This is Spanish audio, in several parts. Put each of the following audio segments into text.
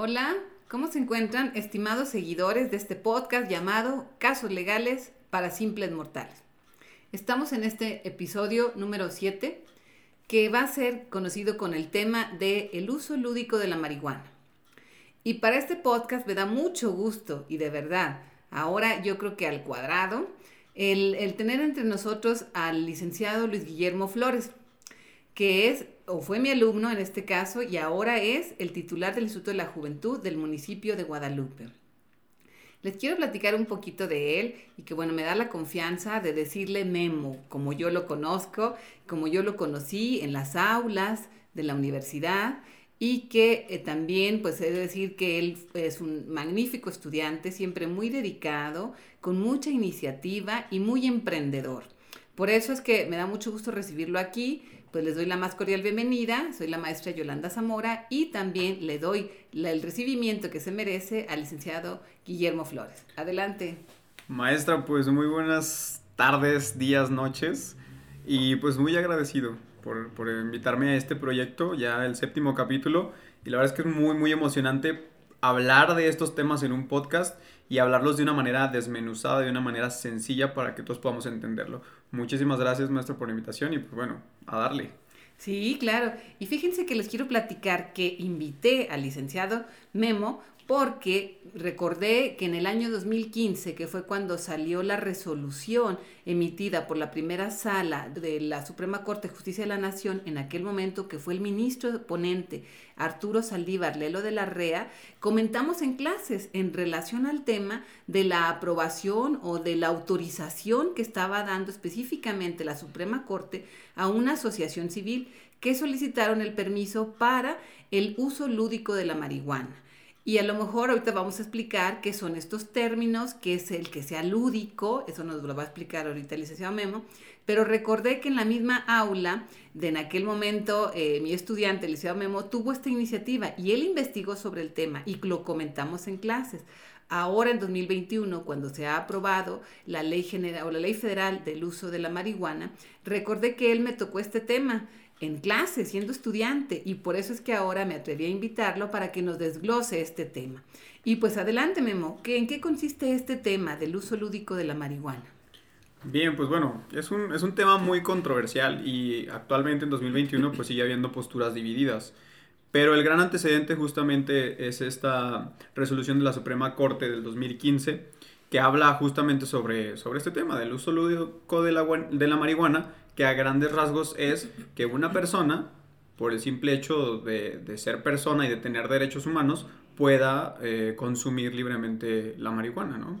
Hola, ¿cómo se encuentran estimados seguidores de este podcast llamado Casos Legales para Simples Mortales? Estamos en este episodio número 7 que va a ser conocido con el tema de el uso lúdico de la marihuana. Y para este podcast me da mucho gusto y de verdad, ahora yo creo que al cuadrado, el, el tener entre nosotros al licenciado Luis Guillermo Flores, que es o fue mi alumno en este caso y ahora es el titular del Instituto de la Juventud del municipio de Guadalupe. Les quiero platicar un poquito de él y que bueno, me da la confianza de decirle Memo, como yo lo conozco, como yo lo conocí en las aulas de la universidad y que eh, también pues he de decir que él es un magnífico estudiante, siempre muy dedicado, con mucha iniciativa y muy emprendedor. Por eso es que me da mucho gusto recibirlo aquí pues les doy la más cordial bienvenida. Soy la maestra Yolanda Zamora y también le doy el recibimiento que se merece al licenciado Guillermo Flores. Adelante. Maestra, pues muy buenas tardes, días, noches y pues muy agradecido por, por invitarme a este proyecto, ya el séptimo capítulo y la verdad es que es muy, muy emocionante hablar de estos temas en un podcast y hablarlos de una manera desmenuzada, de una manera sencilla para que todos podamos entenderlo. Muchísimas gracias, maestro, por la invitación y pues bueno, a darle. Sí, claro. Y fíjense que les quiero platicar que invité al licenciado Memo porque recordé que en el año 2015, que fue cuando salió la resolución emitida por la primera sala de la Suprema Corte de Justicia de la Nación, en aquel momento que fue el ministro ponente Arturo Saldívar Lelo de la REA, comentamos en clases en relación al tema de la aprobación o de la autorización que estaba dando específicamente la Suprema Corte a una asociación civil que solicitaron el permiso para el uso lúdico de la marihuana. Y a lo mejor ahorita vamos a explicar qué son estos términos, qué es el que sea lúdico, eso nos lo va a explicar ahorita el licenciado Memo, pero recordé que en la misma aula, de en aquel momento, eh, mi estudiante, el licenciado Memo, tuvo esta iniciativa y él investigó sobre el tema y lo comentamos en clases. Ahora en 2021, cuando se ha aprobado la ley general o la ley federal del uso de la marihuana, recordé que él me tocó este tema en clase, siendo estudiante, y por eso es que ahora me atreví a invitarlo para que nos desglose este tema. Y pues adelante, Memo, ¿en qué consiste este tema del uso lúdico de la marihuana? Bien, pues bueno, es un, es un tema muy controversial y actualmente en 2021 pues sigue habiendo posturas divididas. Pero el gran antecedente justamente es esta resolución de la Suprema Corte del 2015 que habla justamente sobre, sobre este tema del uso lúdico de la, de la marihuana que a grandes rasgos es que una persona, por el simple hecho de, ser persona y de tener derechos humanos, pueda eh, consumir libremente la marihuana, ¿no?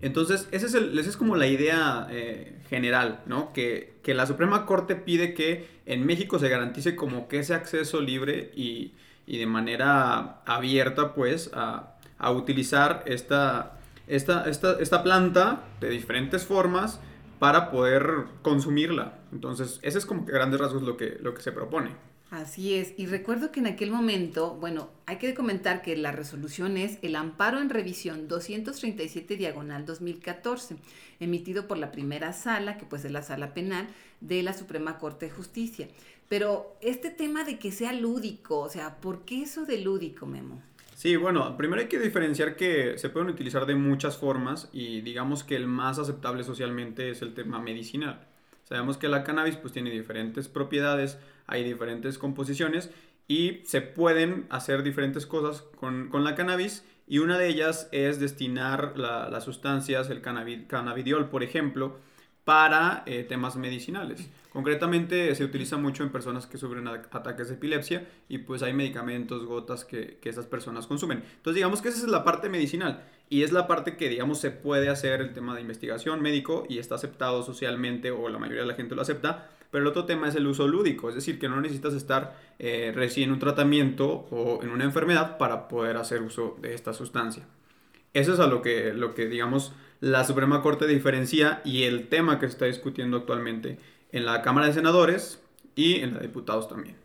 Entonces, esa es, es como la idea eh, general, ¿no? Que, la Suprema Corte pide que en México se garantice como que ese acceso libre y, de manera abierta, pues, a, utilizar esta, esta, esta, esta planta de diferentes formas para poder consumirla. Entonces, ese es como que grandes rasgos lo que, lo que se propone. Así es, y recuerdo que en aquel momento, bueno, hay que comentar que la resolución es el amparo en revisión 237 diagonal 2014, emitido por la primera sala, que pues es la sala penal de la Suprema Corte de Justicia. Pero este tema de que sea lúdico, o sea, ¿por qué eso de lúdico, Memo? Sí, bueno, primero hay que diferenciar que se pueden utilizar de muchas formas y digamos que el más aceptable socialmente es el tema medicinal. Sabemos que la cannabis pues tiene diferentes propiedades, hay diferentes composiciones y se pueden hacer diferentes cosas con, la cannabis y una de ellas es destinar las sustancias, el cannabidiol por ejemplo, para eh, temas medicinales. Concretamente se utiliza mucho en personas que sufren ataques de epilepsia y pues hay medicamentos, gotas que, que esas personas consumen. Entonces digamos que esa es la parte medicinal y es la parte que digamos se puede hacer el tema de investigación médico y está aceptado socialmente o la mayoría de la gente lo acepta. Pero el otro tema es el uso lúdico, es decir, que no necesitas estar eh, recién en un tratamiento o en una enfermedad para poder hacer uso de esta sustancia. Eso es a lo que, lo que digamos, la Suprema Corte diferencia y el tema que se está discutiendo actualmente en la Cámara de Senadores y en la de Diputados también.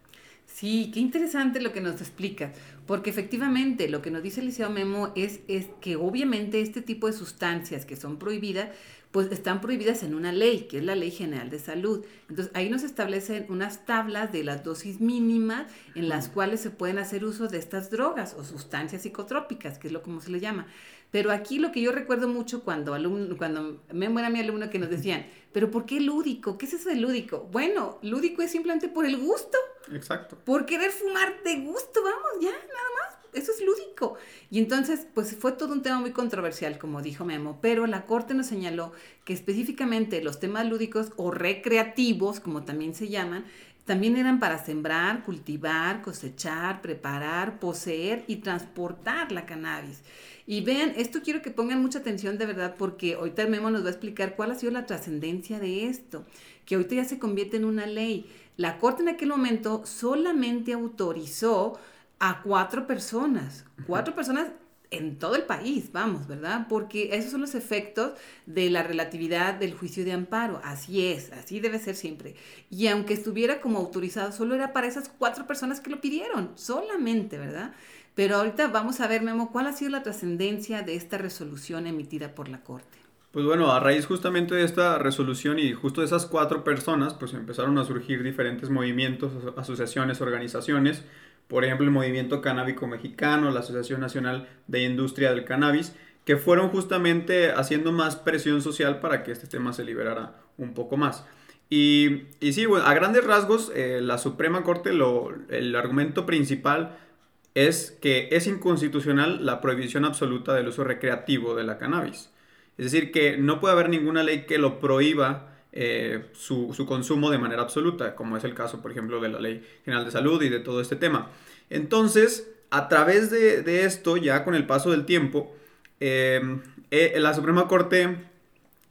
Sí, qué interesante lo que nos explica, porque efectivamente lo que nos dice el Liceo Memo es, es que obviamente este tipo de sustancias que son prohibidas, pues están prohibidas en una ley, que es la Ley General de Salud. Entonces, ahí nos establecen unas tablas de las dosis mínimas en las cuales se pueden hacer uso de estas drogas o sustancias psicotrópicas, que es lo como se le llama. Pero aquí lo que yo recuerdo mucho cuando, alumno, cuando me era mi alumno que nos decían, pero ¿por qué lúdico? ¿Qué es eso de lúdico? Bueno, lúdico es simplemente por el gusto. Exacto. Por querer fumar de gusto, vamos, ya, nada más. Eso es lúdico. Y entonces, pues fue todo un tema muy controversial, como dijo Memo, pero la Corte nos señaló que específicamente los temas lúdicos o recreativos, como también se llaman, también eran para sembrar, cultivar, cosechar, preparar, poseer y transportar la cannabis. Y vean, esto quiero que pongan mucha atención de verdad porque ahorita Memo nos va a explicar cuál ha sido la trascendencia de esto, que ahorita ya se convierte en una ley. La Corte en aquel momento solamente autorizó a cuatro personas, cuatro personas en todo el país, vamos, ¿verdad? Porque esos son los efectos de la relatividad del juicio de amparo. Así es, así debe ser siempre. Y aunque estuviera como autorizado, solo era para esas cuatro personas que lo pidieron, solamente, ¿verdad? Pero ahorita vamos a ver, Memo, cuál ha sido la trascendencia de esta resolución emitida por la Corte. Pues bueno, a raíz justamente de esta resolución y justo de esas cuatro personas, pues empezaron a surgir diferentes movimientos, asociaciones, organizaciones, por ejemplo el Movimiento Canábico Mexicano, la Asociación Nacional de Industria del Cannabis, que fueron justamente haciendo más presión social para que este tema se liberara un poco más. Y, sí, a grandes rasgos, eh, la Suprema Corte, el argumento principal es que es inconstitucional la prohibición absoluta del uso recreativo de la cannabis. Es decir, que no puede haber ninguna ley que lo prohíba eh, su, consumo de manera absoluta, como es el caso, por ejemplo, de la Ley General de Salud y de todo este tema. Entonces, a través de, esto, ya con el paso del tiempo, em, eh, la Suprema Corte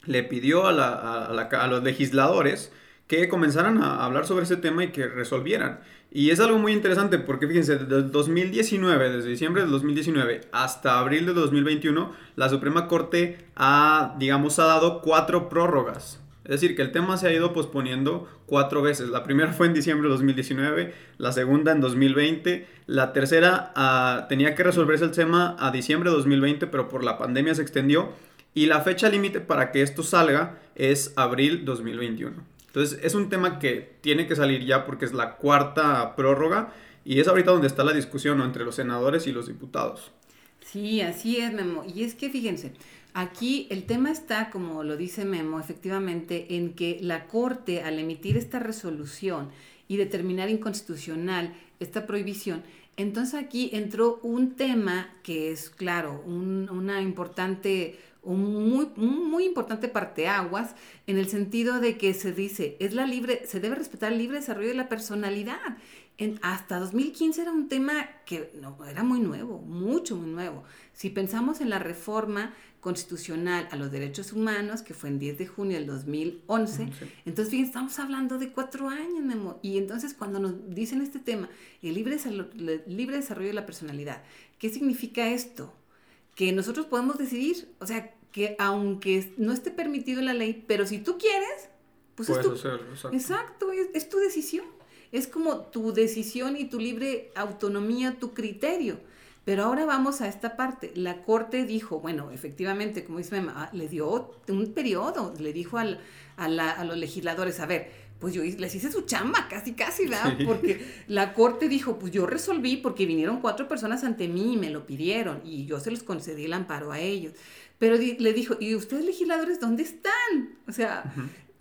le pidió a, los legisladores que comenzaran a hablar sobre ese tema y que resolvieran. Y es algo muy interesante porque fíjense, desde el 2019, desde diciembre del 2019 hasta abril de 2021, la Suprema Corte ha, digamos, ha dado cuatro prórrogas. Es decir, que el tema se ha ido posponiendo cuatro veces. La primera fue en diciembre de 2019, la segunda en 2020, la tercera ah, tenía que resolverse el tema a diciembre de 2020, pero por la pandemia se extendió. Y la fecha límite para que esto salga es abril 2021. Entonces es un tema que tiene que salir ya porque es la cuarta prórroga y es ahorita donde está la discusión entre los senadores y los diputados. Sí, así es, Memo. Y es que fíjense, aquí el tema está, como lo dice Memo, efectivamente, en que la Corte, al emitir esta resolución y determinar inconstitucional esta prohibición, entonces aquí entró un tema que es, claro, una importante un muy, muy importante parteaguas en el sentido de que se dice, es la libre, se debe respetar el libre desarrollo de la personalidad. En, hasta 2015 era un tema que no, era muy nuevo, mucho, muy nuevo. Si pensamos en la reforma constitucional a los derechos humanos, que fue en 10 de junio del 2011, entonces fíjense, estamos hablando de cuatro años, Memo, y entonces cuando nos dicen este tema, el libre, el libre desarrollo de la personalidad, ¿qué significa esto? Que nosotros podemos decidir, o sea, que aunque no esté permitido en la ley, pero si tú quieres, pues es tu, exacto, es, tu decisión. Es como tu decisión y tu libre autonomía, tu criterio. Pero ahora vamos a esta parte. La Corte dijo, bueno, efectivamente, como dice mamá, le dio un periodo, le dijo al, a, a los legisladores, a ver, pues yo les hice su chamba, casi, casi, ¿verdad? Porque la corte dijo, pues yo resolví porque vinieron cuatro personas ante mí y me lo pidieron y yo se los concedí el amparo a ellos. Pero le dijo, ¿y ustedes legisladores dónde están? O sea,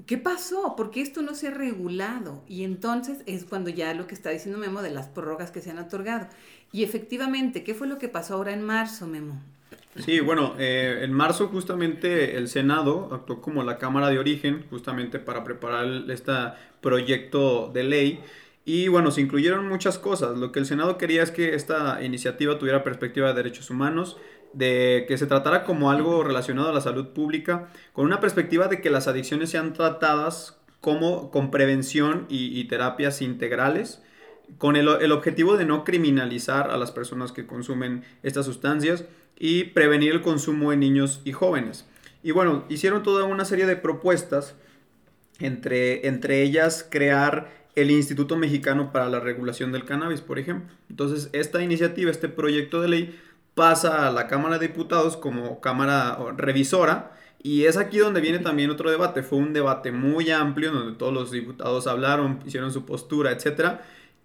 ¿qué pasó? ¿Por qué esto no se ha regulado? Y entonces es cuando ya lo que está diciendo Memo de las prórrogas que se han otorgado. Y efectivamente, ¿qué fue lo que pasó ahora en marzo, Memo? Sí, bueno, eh, en marzo justamente el Senado actuó como la Cámara de Origen, justamente para preparar este proyecto de ley. Y bueno, se incluyeron muchas cosas. Lo que el Senado quería es que esta iniciativa tuviera perspectiva de derechos humanos, de que se tratara como algo relacionado a la salud pública, con una perspectiva de que las adicciones sean tratadas como con prevención y, terapias integrales, con el, el objetivo de no criminalizar a las personas que consumen estas sustancias y prevenir el consumo en niños y jóvenes. Y bueno, hicieron toda una serie de propuestas, entre, entre ellas crear el Instituto Mexicano para la Regulación del Cannabis, por ejemplo. Entonces, esta iniciativa, este proyecto de ley, pasa a la Cámara de Diputados como Cámara revisora Y es aquí donde viene también otro debate. Fue un debate muy amplio donde todos los diputados hablaron, hicieron su postura, etc.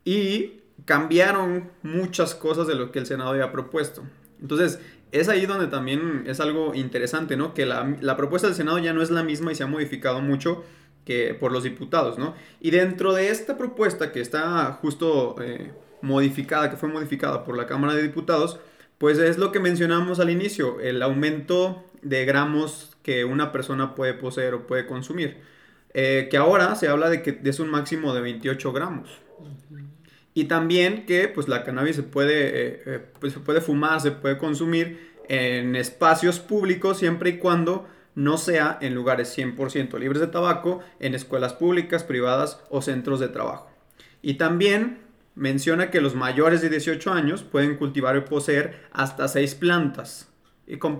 Y cambiaron muchas cosas de lo que el Senado había propuesto. Entonces, es ahí donde también es algo interesante, ¿no? Que la, propuesta del Senado ya no es la misma y se ha modificado mucho que por los diputados, ¿no? Y dentro de esta propuesta que está justo eh, modificada, que fue modificada por la Cámara de Diputados, pues es lo que mencionamos al inicio, el aumento de gramos que una persona puede poseer o puede consumir. Eh, que ahora se habla de que es un máximo de 28 gramos. Y también que pues la cannabis se puede, eh, eh, pues, se puede fumar, se puede consumir en espacios públicos siempre y cuando no sea en lugares 100% libres de tabaco, en escuelas públicas, privadas o centros de trabajo. Y también menciona que los mayores de 18 años pueden cultivar y poseer hasta 6 plantas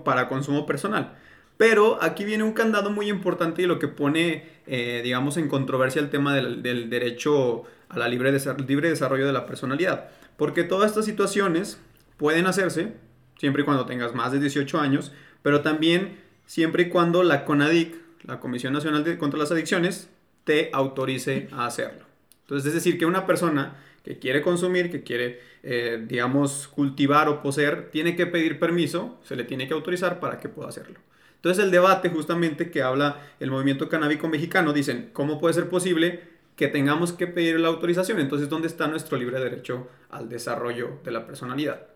para consumo personal. Pero aquí viene un candado muy importante y lo que pone, eh, digamos, en controversia el tema del, derecho a la libre, desarrollo de la personalidad. Porque todas estas situaciones pueden hacerse siempre y cuando tengas más de 18 años, pero también siempre y cuando la CONADIC, la Comisión Nacional de, contra las Adicciones, te autorice a hacerlo. Entonces, es decir, que una persona que quiere consumir, que quiere, eh, digamos, cultivar o poseer, tiene que pedir permiso, se le tiene que autorizar para que pueda hacerlo. Entonces el debate justamente que habla el movimiento canábico mexicano, dicen, ¿cómo puede ser posible que tengamos que pedir la autorización? Entonces, ¿dónde está nuestro libre derecho al desarrollo de la personalidad?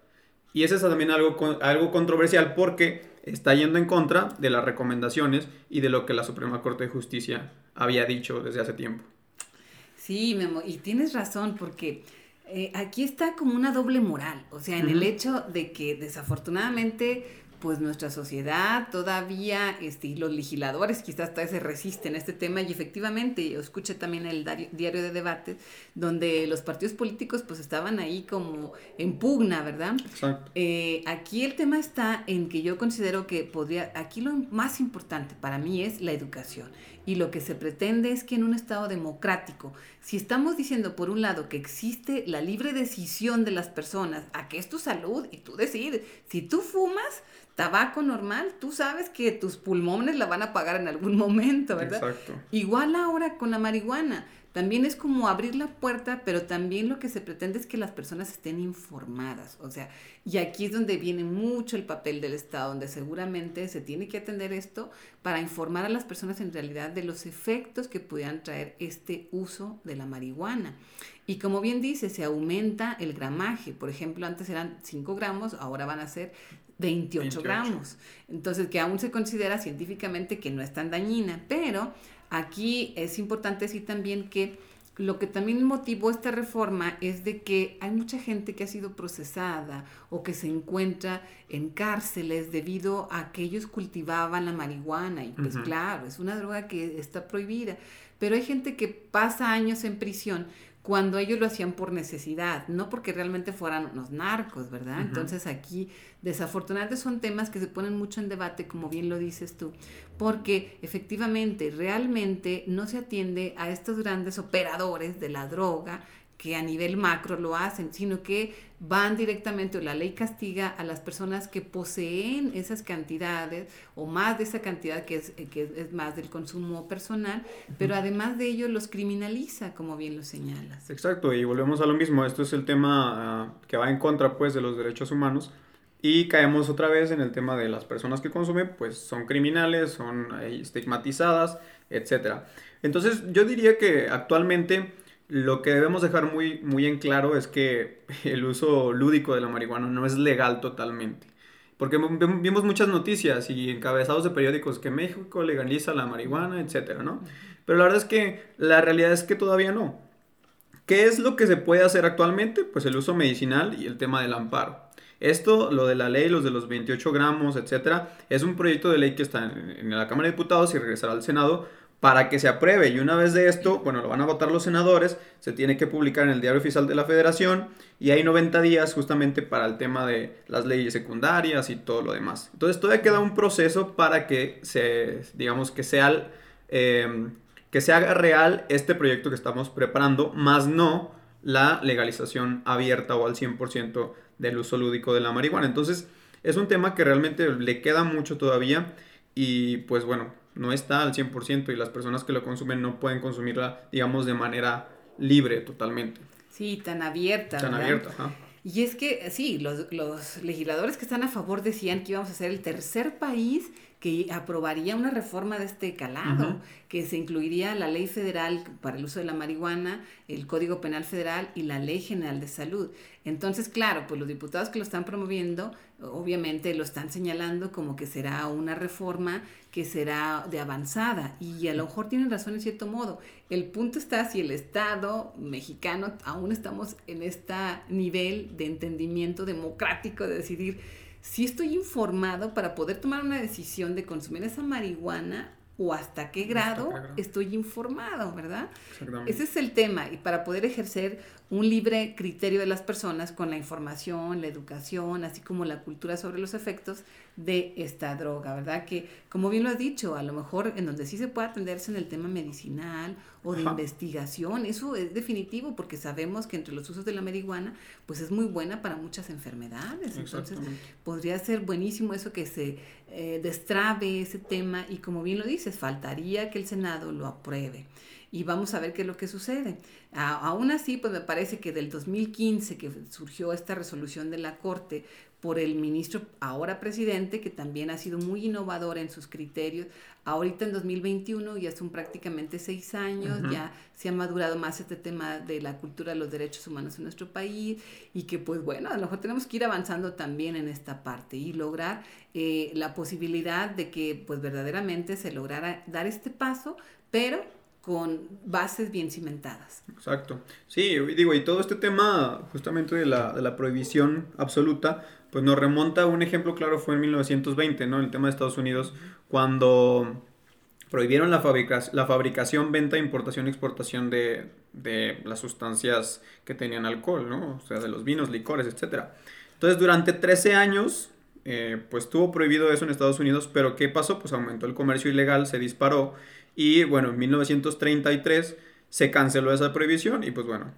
Y eso es también algo, algo controversial porque está yendo en contra de las recomendaciones y de lo que la Suprema Corte de Justicia había dicho desde hace tiempo. Sí, Memo, y tienes razón porque eh, aquí está como una doble moral, o sea, en el hecho de que desafortunadamente pues nuestra sociedad todavía, este, y los legisladores quizás todavía se resisten a este tema y efectivamente, yo escuché también el diario de debates donde los partidos políticos pues estaban ahí como en pugna, ¿verdad? Exacto. Eh, aquí el tema está en que yo considero que podría, aquí lo más importante para mí es la educación y lo que se pretende es que en un Estado democrático, si estamos diciendo por un lado que existe la libre decisión de las personas, a que es tu salud y tú decides, si tú fumas, tabaco normal, tú sabes que tus pulmones la van a pagar en algún momento, ¿verdad? Exacto. Igual ahora con la marihuana. También es como abrir la puerta, pero también lo que se pretende es que las personas estén informadas. O sea, y aquí es donde viene mucho el papel del Estado, donde seguramente se tiene que atender esto para informar a las personas en realidad de los efectos que pudieran traer este uso de la marihuana. Y como bien dice, se aumenta el gramaje. Por ejemplo, antes eran 5 gramos, ahora van a ser 28, gramos. Entonces, que aún se considera científicamente que no es tan dañina, pero aquí es importante decir también que lo que también motivó esta reforma es de que hay mucha gente que ha sido procesada o que se encuentra en cárceles debido a que ellos cultivaban la marihuana. Y pues claro, es una droga que está prohibida, pero hay gente que pasa años en prisión cuando ellos lo hacían por necesidad, no porque realmente fueran unos narcos, ¿verdad? Entonces aquí, desafortunadamente, son temas que se ponen mucho en debate, como bien lo dices tú, porque efectivamente, realmente no se atiende a estos grandes operadores de la droga que a nivel macro lo hacen, sino que van directamente, o la ley castiga a las personas que poseen esas cantidades o más de esa cantidad que es, que es más del consumo personal, pero además de ello los criminaliza, como bien lo señalas. Exacto, y volvemos a lo mismo, esto es el tema ah, que va en contra pues de los derechos humanos. Y caemos otra vez en el tema de las personas que consumen, pues son criminales, son estigmatizadas, etc. Entonces yo diría que actualmente lo que debemos dejar muy, muy en claro es que el uso lúdico de la marihuana no es legal totalmente. Porque vimos muchas noticias y encabezados de periódicos que México legaliza la marihuana, etcétera, ¿no? Pero la verdad es que la realidad es que todavía no. ¿Qué es lo que se puede hacer actualmente? Pues el uso medicinal y el tema del amparo. Esto, lo de la ley, los de los 28 gramos, etcétera, es un proyecto de ley que está en la Cámara de Diputados y regresará al Senado para que se apruebe. Y una vez de esto, bueno, lo van a votar los senadores, se tiene que publicar en el diario oficial de la federación y hay 90 días justamente para el tema de las leyes secundarias y todo lo demás. Entonces todavía queda un proceso para que se, digamos, que sea, em, que se haga real este proyecto que estamos preparando, más no la legalización abierta o al 100% del uso lúdico de la marihuana. Entonces es un tema que realmente le queda mucho todavía y pues bueno, no está al 100% y las personas que lo consumen no pueden consumirla, digamos, de manera libre totalmente. Sí, tan abierta. Tan abierta, ajá. Y es que sí, los, los, legisladores que están a favor decían que íbamos a ser el tercer país que aprobaría una reforma de este calado, que se incluiría la ley federal para el uso de la marihuana, el Código Penal Federal y la Ley General de Salud. Entonces, claro, pues los diputados que lo están promoviendo, obviamente lo están señalando como que será una reforma que será de avanzada y a lo mejor tienen razón en cierto modo. El punto está si el Estado mexicano aún estamos en este nivel de entendimiento democrático de decidir si estoy informado para poder tomar una decisión de consumir esa marihuana o hasta qué grado, estoy informado, ¿verdad? Ese es el tema y para poder ejercer un libre criterio de las personas con la información, la educación, así como la cultura sobre los efectos de esta droga, ¿verdad? Que, como bien lo has dicho, a lo mejor en donde sí se puede atenderse en el tema medicinal o de investigación, eso es definitivo porque sabemos que entre los usos de la marihuana, pues es muy buena para muchas enfermedades. Entonces, podría ser buenísimo eso que se eh, destrabe ese tema y como bien lo dices, faltaría que el Senado lo apruebe y vamos a ver qué es lo que sucede. aún así, pues me parece que del 2015 que surgió esta resolución de la Corte por el ministro, ahora presidente, que también ha sido muy innovador en sus criterios. Ahorita en 2021 ya son prácticamente seis años, ya se ha madurado más este tema de la cultura de los derechos humanos en nuestro país y que pues bueno, a lo mejor tenemos que ir avanzando también en esta parte y lograr eh, la posibilidad de que pues verdaderamente se lograra dar este paso, pero con bases bien cimentadas. Exacto. Sí, digo, y todo este tema justamente de la, prohibición absoluta, pues nos remonta un ejemplo claro, fue en 1920, ¿no? El tema de Estados Unidos, cuando prohibieron la, fabricación, venta, importación exportación de, de, las sustancias que tenían alcohol, ¿no? O sea, de los vinos, licores, etc. Entonces, durante 13 años, eh, pues tuvo prohibido eso en Estados Unidos, pero ¿qué pasó? Pues aumentó el comercio ilegal, se disparó y bueno, en 1933 se canceló esa prohibición y pues bueno,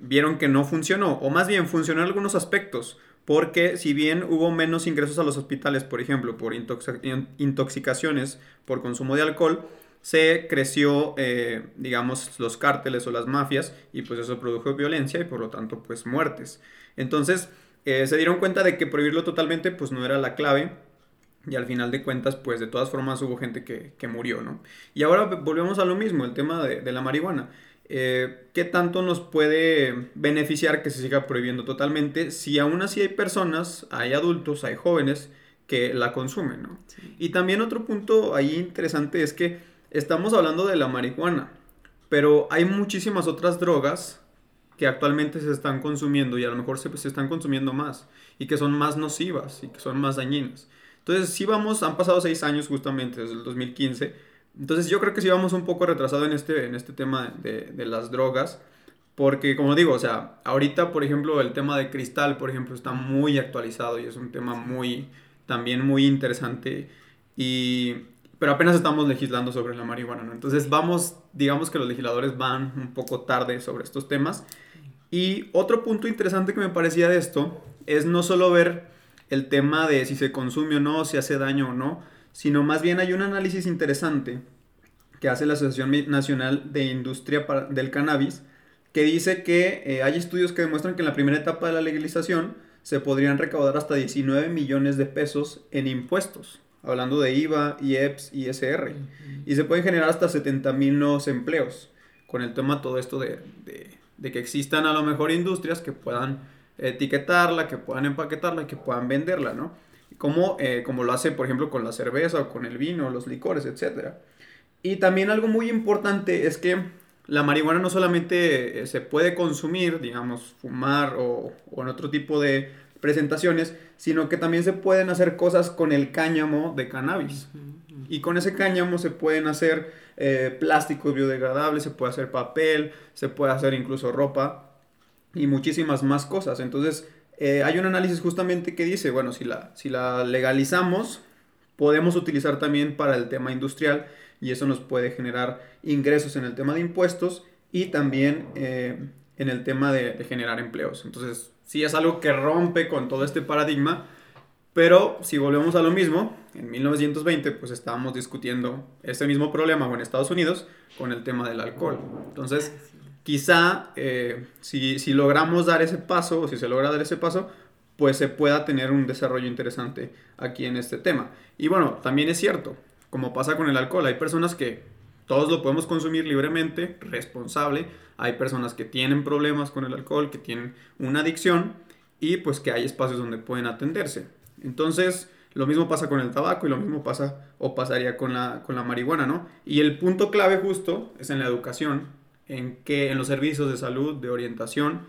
vieron que no funcionó, o más bien funcionó en algunos aspectos, porque si bien hubo menos ingresos a los hospitales, por ejemplo, por intoxicaciones por consumo de alcohol, se creció, eh, digamos, los cárteles o las mafias y pues eso produjo violencia y por lo tanto pues muertes. Entonces eh, se dieron cuenta de que prohibirlo totalmente pues no era la clave y al final de cuentas, pues de todas formas hubo gente que, murió, ¿no? Y ahora volvemos a lo mismo, el tema de, la marihuana. Eh, ¿Qué tanto nos puede beneficiar que se siga prohibiendo totalmente si aún así hay personas, hay adultos, hay jóvenes que la consumen, ¿no? Y también otro punto ahí interesante es que estamos hablando de la marihuana, pero hay muchísimas otras drogas que actualmente se están consumiendo y a lo mejor se, se están consumiendo más y que son más nocivas y que son más dañinas. Entonces, sí vamos, han pasado seis años justamente desde el 2015. Entonces, yo creo que sí vamos un poco retrasado en este, en este tema de, de las drogas. Porque, como digo, o sea, ahorita, por ejemplo, el tema de cristal, por ejemplo, está muy actualizado y es un tema muy, también muy interesante. Y, pero apenas estamos legislando sobre la marihuana, ¿no? Entonces, vamos, digamos que los legisladores van un poco tarde sobre estos temas. Y otro punto interesante que me parecía de esto es no solo ver el tema de si se consume o no, si hace daño o no, sino más bien hay un análisis interesante que hace la Asociación Nacional de Industria del Cannabis, que dice que eh, hay estudios que demuestran que en la primera etapa de la legalización se podrían recaudar hasta 19 millones de pesos en impuestos, hablando de IVA, IEPS, ISR, y se pueden generar hasta 70 mil nuevos empleos, con el tema todo esto de, de que existan a lo mejor industrias que puedan etiquetarla, que puedan empaquetarla, que puedan venderla, ¿no? Como, eh, como lo hace, por ejemplo, con la cerveza o con el vino, los licores, etc. Y también algo muy importante es que la marihuana no solamente eh, se puede consumir, digamos, fumar o, en otro tipo de presentaciones, sino que también se pueden hacer cosas con el cáñamo de cannabis. Y con ese cáñamo se pueden hacer eh, plásticos biodegradables, se puede hacer papel, se puede hacer incluso ropa y muchísimas más cosas. Entonces, eh, hay un análisis justamente que dice, bueno, si la, si la legalizamos, podemos utilizar también para el tema industrial y eso nos puede generar ingresos en el tema de impuestos y también eh, en el tema de, generar empleos. Entonces, si es algo que rompe con todo este paradigma, Pero si volvemos a lo mismo, en 1920 pues estábamos discutiendo este mismo problema en Estados Unidos con el tema del alcohol. Entonces, quizá eh, si, si logramos dar ese paso, o si se logra dar ese paso, pues se pueda tener un desarrollo interesante aquí en este tema. Y bueno, también es cierto, como pasa con el alcohol, hay personas que todos lo podemos consumir libremente, responsable, hay personas que tienen problemas con el alcohol, que tienen una adicción y pues que hay espacios donde pueden atenderse. Entonces, lo mismo pasa con el tabaco y lo mismo pasa o pasaría con la, con la marihuana, ¿no? Y el punto clave justo es en la educación, en que en los servicios de salud, de orientación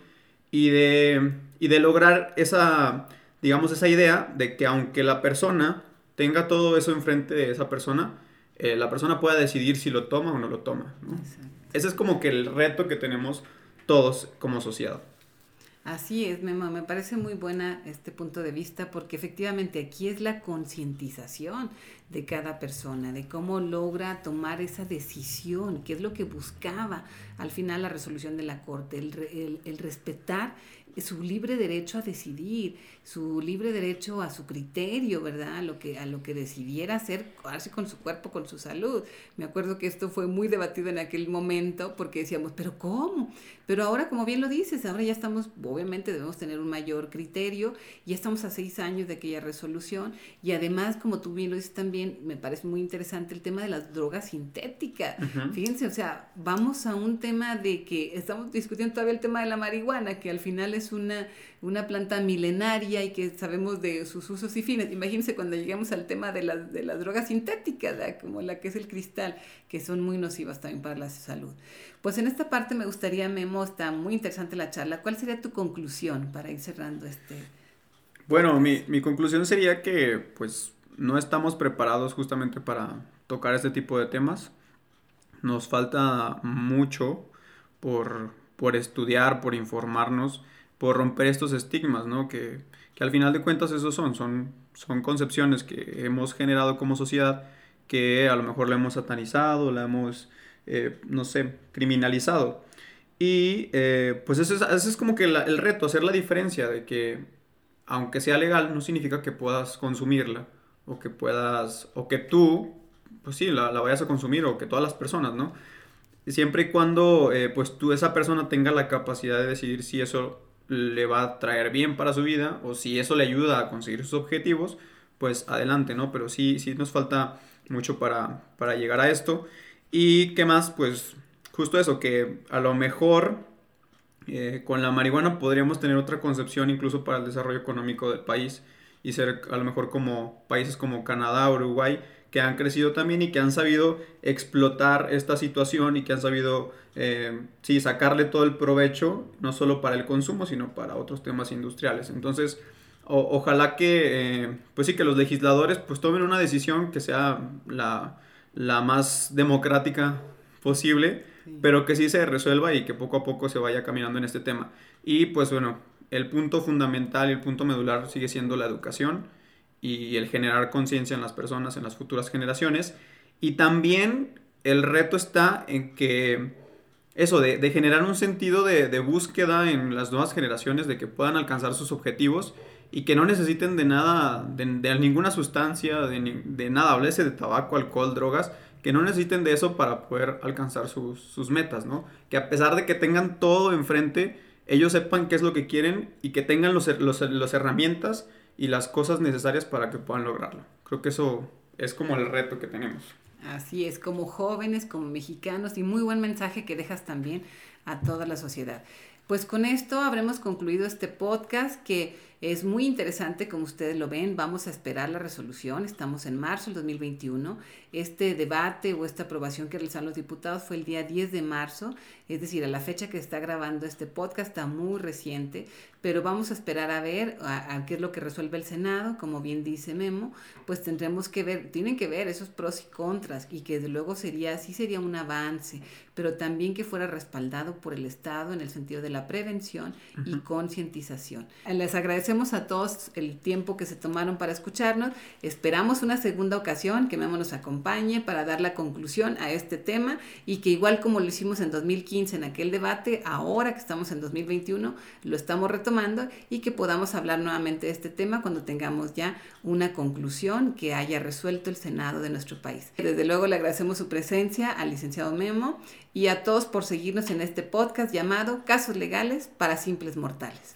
y de, y de lograr esa, digamos, esa idea de que aunque la persona tenga todo eso enfrente de esa persona, eh, la persona pueda decidir si lo toma o no lo toma. Ese es como que el reto que tenemos todos como sociedad. Así es, me parece muy buena este punto de vista porque efectivamente aquí es la concientización de cada persona, de cómo logra tomar esa decisión, qué es lo que buscaba al final la resolución de la Corte, el, el respetar su libre derecho a decidir, su libre derecho a su criterio, ¿verdad? A lo que, a lo que decidiera hacer, hacer con su cuerpo, con su salud. Me acuerdo que esto fue muy debatido en aquel momento porque decíamos, pero ¿cómo? Pero ahora, como bien lo dices, ahora ya estamos, obviamente debemos tener un mayor criterio, ya estamos a seis años de aquella resolución y además, como tú bien lo dices también, me parece muy interesante el tema de las drogas sintéticas. Fíjense, o sea, vamos a un tema de que estamos discutiendo todavía el tema de la marihuana, que al final es una, una planta milenaria y que sabemos de sus usos y fines. Imagínense cuando lleguemos al tema de las, de las drogas sintéticas, como la que es el cristal, que son muy nocivas también para la salud. Pues en esta parte me gustaría, Memo, está muy interesante la charla. ¿Cuál sería tu conclusión para ir cerrando este? Bueno, mi, mi conclusión sería que pues no estamos preparados justamente para tocar este tipo de temas. Nos falta mucho por, por estudiar, por informarnos por romper estos estigmas, ¿no? Que, al final de cuentas esos son, son, son concepciones que hemos generado como sociedad que a lo mejor la hemos satanizado, la hemos, eh, no sé, criminalizado. Y eh, pues ese es, como que el reto, hacer la diferencia de que aunque sea legal no significa que puedas consumirla o que puedas, o que tú, pues sí, la, vayas a consumir o que todas las personas, ¿no? Siempre y cuando eh, pues tú, esa persona tenga la capacidad de decidir si eso le va a traer bien para su vida o si eso le ayuda a conseguir sus objetivos, pues adelante, ¿no? Pero sí, sí nos falta mucho para, para llegar a esto. Y qué más, pues justo eso, que a lo mejor eh, con la marihuana podríamos tener otra concepción incluso para el desarrollo económico del país y ser a lo mejor como países como Canadá, Uruguay, que han crecido también y que han sabido explotar esta situación y que han sabido, eh, sí, sacarle todo el provecho, no solo para el consumo, sino para otros temas industriales. Entonces, ojalá que, eh, pues sí, que los legisladores pues tomen una decisión que sea la, la más democrática posible, pero que sí se resuelva y que poco a poco se vaya caminando en este tema. Y pues bueno, el punto fundamental y el punto medular sigue siendo la educación y el generar conciencia en las personas, en las futuras generaciones. Y también el reto está en que eso, de, generar un sentido de, búsqueda en las nuevas generaciones, de que puedan alcanzar sus objetivos y que no necesiten de nada, de, ninguna sustancia, de, nada, hablese de tabaco, alcohol, drogas, que no necesiten de eso para poder alcanzar sus, metas, ¿no? Que a pesar de que tengan todo enfrente, ellos sepan qué es lo que quieren y que tengan las los, los herramientas y las cosas necesarias para que puedan lograrlo. Creo que eso es como el reto que tenemos. Así es, como jóvenes, como mexicanos y muy buen mensaje que dejas también a toda la sociedad. Pues con esto habremos concluido este podcast que es muy interesante, como ustedes lo ven. Vamos a esperar la resolución. Estamos en marzo del 2021. Este debate o esta aprobación que realizaron los diputados fue el día 10 de marzo, es decir, a la fecha que está grabando este podcast está muy reciente, pero vamos a esperar a ver a, qué es lo que resuelve el Senado. Como bien dice Memo, pues tendremos que ver, tienen que ver esos pros y contras y que desde luego sería, sí sería un avance, pero también que fuera respaldado por el Estado en el sentido de la prevención y concientización. Les agradecemos a todos el tiempo que se tomaron para escucharnos. Esperamos una segunda ocasión que Memo nos acompañe para dar la conclusión a este tema y que igual como lo hicimos en 2015 en aquel debate, ahora que estamos en 2021 lo estamos retomando y que podamos hablar nuevamente de este tema cuando tengamos ya una conclusión que haya resuelto el Senado de nuestro país. Desde luego le agradecemos su presencia al licenciado Memo y a todos por seguirnos en este podcast llamado Casos Legales para Simples Mortales.